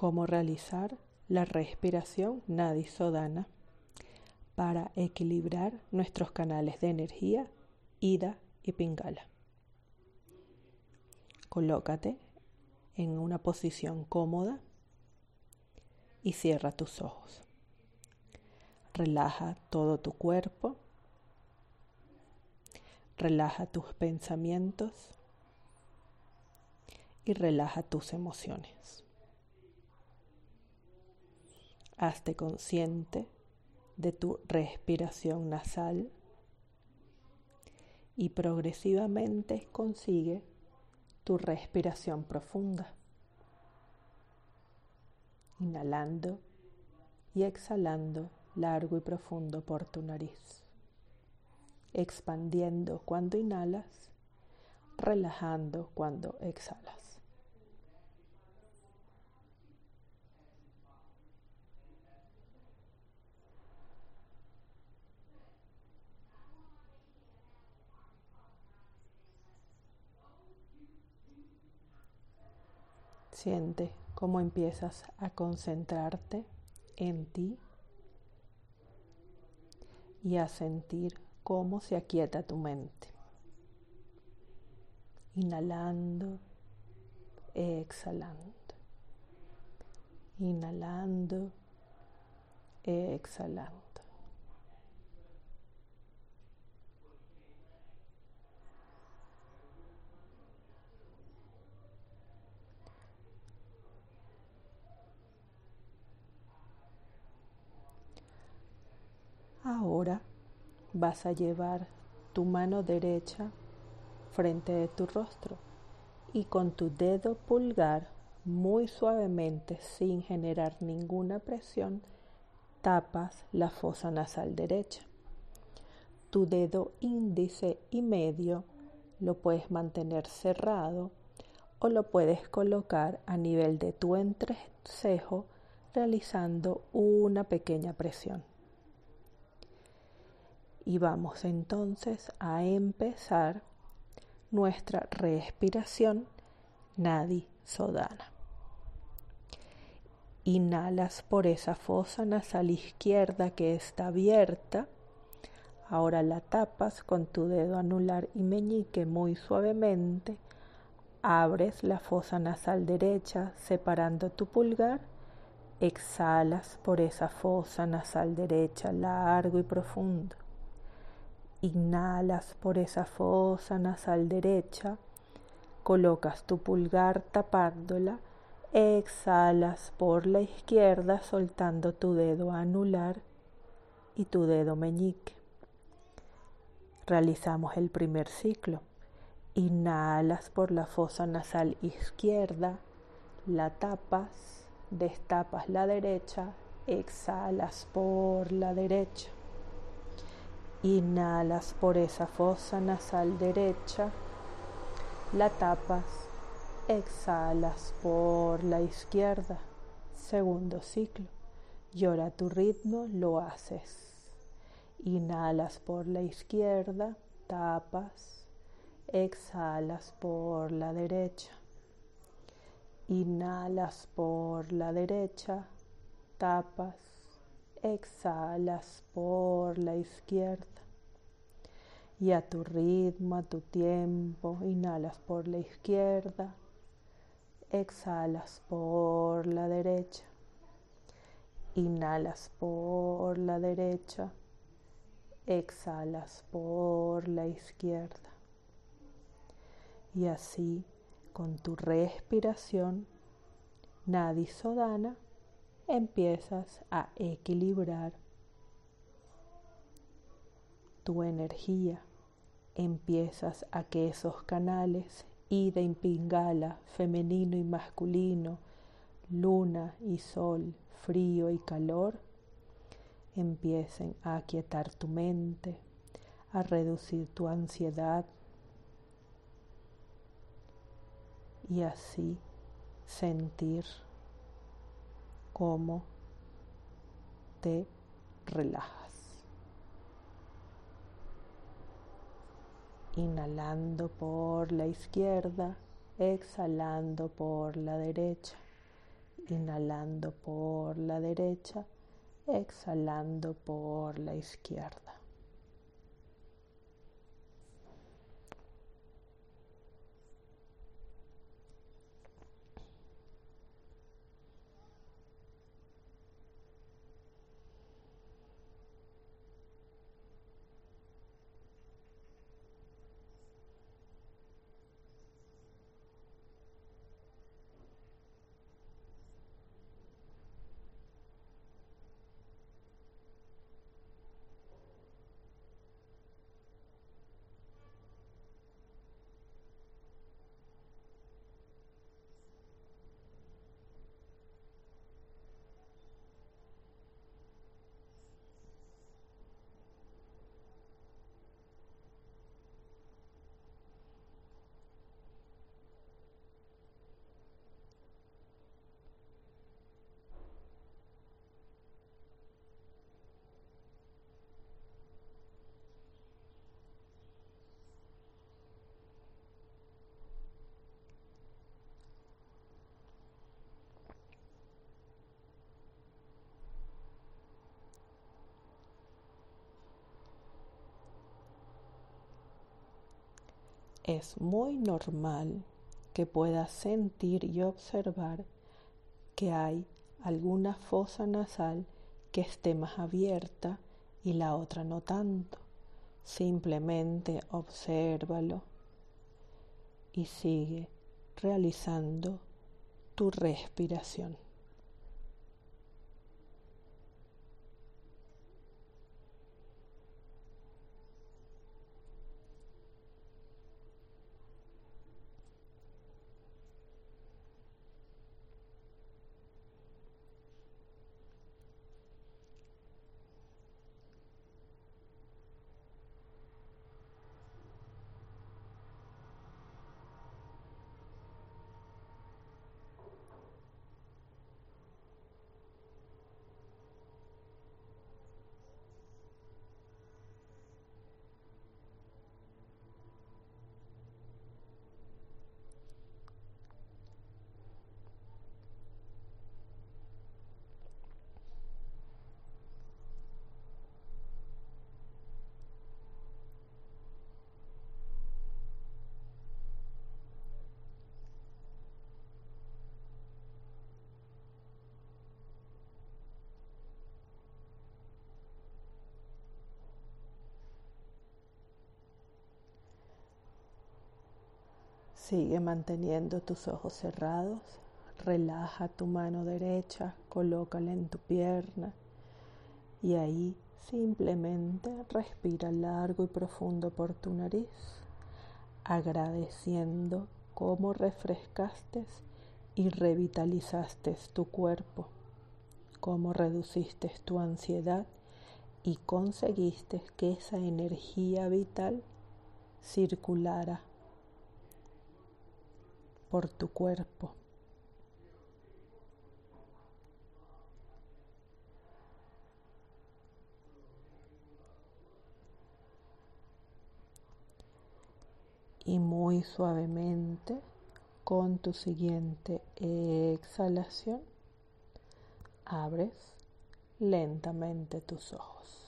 cómo realizar la respiración Nadi-Sodana para equilibrar nuestros canales de energía Ida y Pingala. Colócate en una posición cómoda y cierra tus ojos. Relaja todo tu cuerpo. Relaja tus pensamientos y relaja tus emociones. Hazte consciente de tu respiración nasal y progresivamente consigue tu respiración profunda. Inhalando y exhalando largo y profundo por tu nariz. Expandiendo cuando inhalas, relajando cuando exhalas. Siente cómo empiezas a concentrarte en ti y a sentir cómo se aquieta tu mente. Inhalando, exhalando. Inhalando, exhalando. Ahora vas a llevar tu mano derecha frente de tu rostro y con tu dedo pulgar muy suavemente sin generar ninguna presión tapas la fosa nasal derecha. Tu dedo índice y medio lo puedes mantener cerrado o lo puedes colocar a nivel de tu entrecejo realizando una pequeña presión. Y vamos entonces a empezar nuestra respiración Nadi Sodana. Inhalas por esa fosa nasal izquierda que está abierta. Ahora la tapas con tu dedo anular y meñique muy suavemente. Abres la fosa nasal derecha separando tu pulgar. Exhalas por esa fosa nasal derecha largo y profundo. Inhalas por esa fosa nasal derecha, colocas tu pulgar tapándola, exhalas por la izquierda soltando tu dedo anular y tu dedo meñique. Realizamos el primer ciclo. Inhalas por la fosa nasal izquierda, la tapas, destapas la derecha, exhalas por la derecha. Inhalas por esa fosa nasal derecha, la tapas, exhalas por la izquierda. Segundo ciclo. Llora tu ritmo, lo haces. Inhalas por la izquierda, tapas, exhalas por la derecha. Inhalas por la derecha, tapas, exhalas por la izquierda y a tu ritmo, a tu tiempo, inhalas por la izquierda, exhalas por la derecha, inhalas por la derecha, exhalas por la izquierda. Y así, con tu respiración, Nadi Sodana, empiezas a equilibrar tu energía. Empiezas a que esos canales, ida y pingala, femenino y masculino, luna y sol, frío y calor, empiecen a aquietar tu mente, a reducir tu ansiedad y así sentir cómo te relajas. Inhalando por la izquierda, exhalando por la derecha. inhalando por la derecha, exhalando por la izquierda. Es muy normal que puedas sentir y observar que hay alguna fosa nasal que esté más abierta y la otra no tanto. Simplemente obsérvalo y sigue realizando tu respiración. Sigue manteniendo tus ojos cerrados. Relaja tu mano derecha, colócala en tu pierna y ahí simplemente respira largo y profundo por tu nariz, agradeciendo cómo refrescaste y revitalizaste tu cuerpo, cómo reduciste tu ansiedad y conseguiste que esa energía vital circulara por tu cuerpo. Y muy suavemente, con tu siguiente exhalación, abres lentamente tus ojos.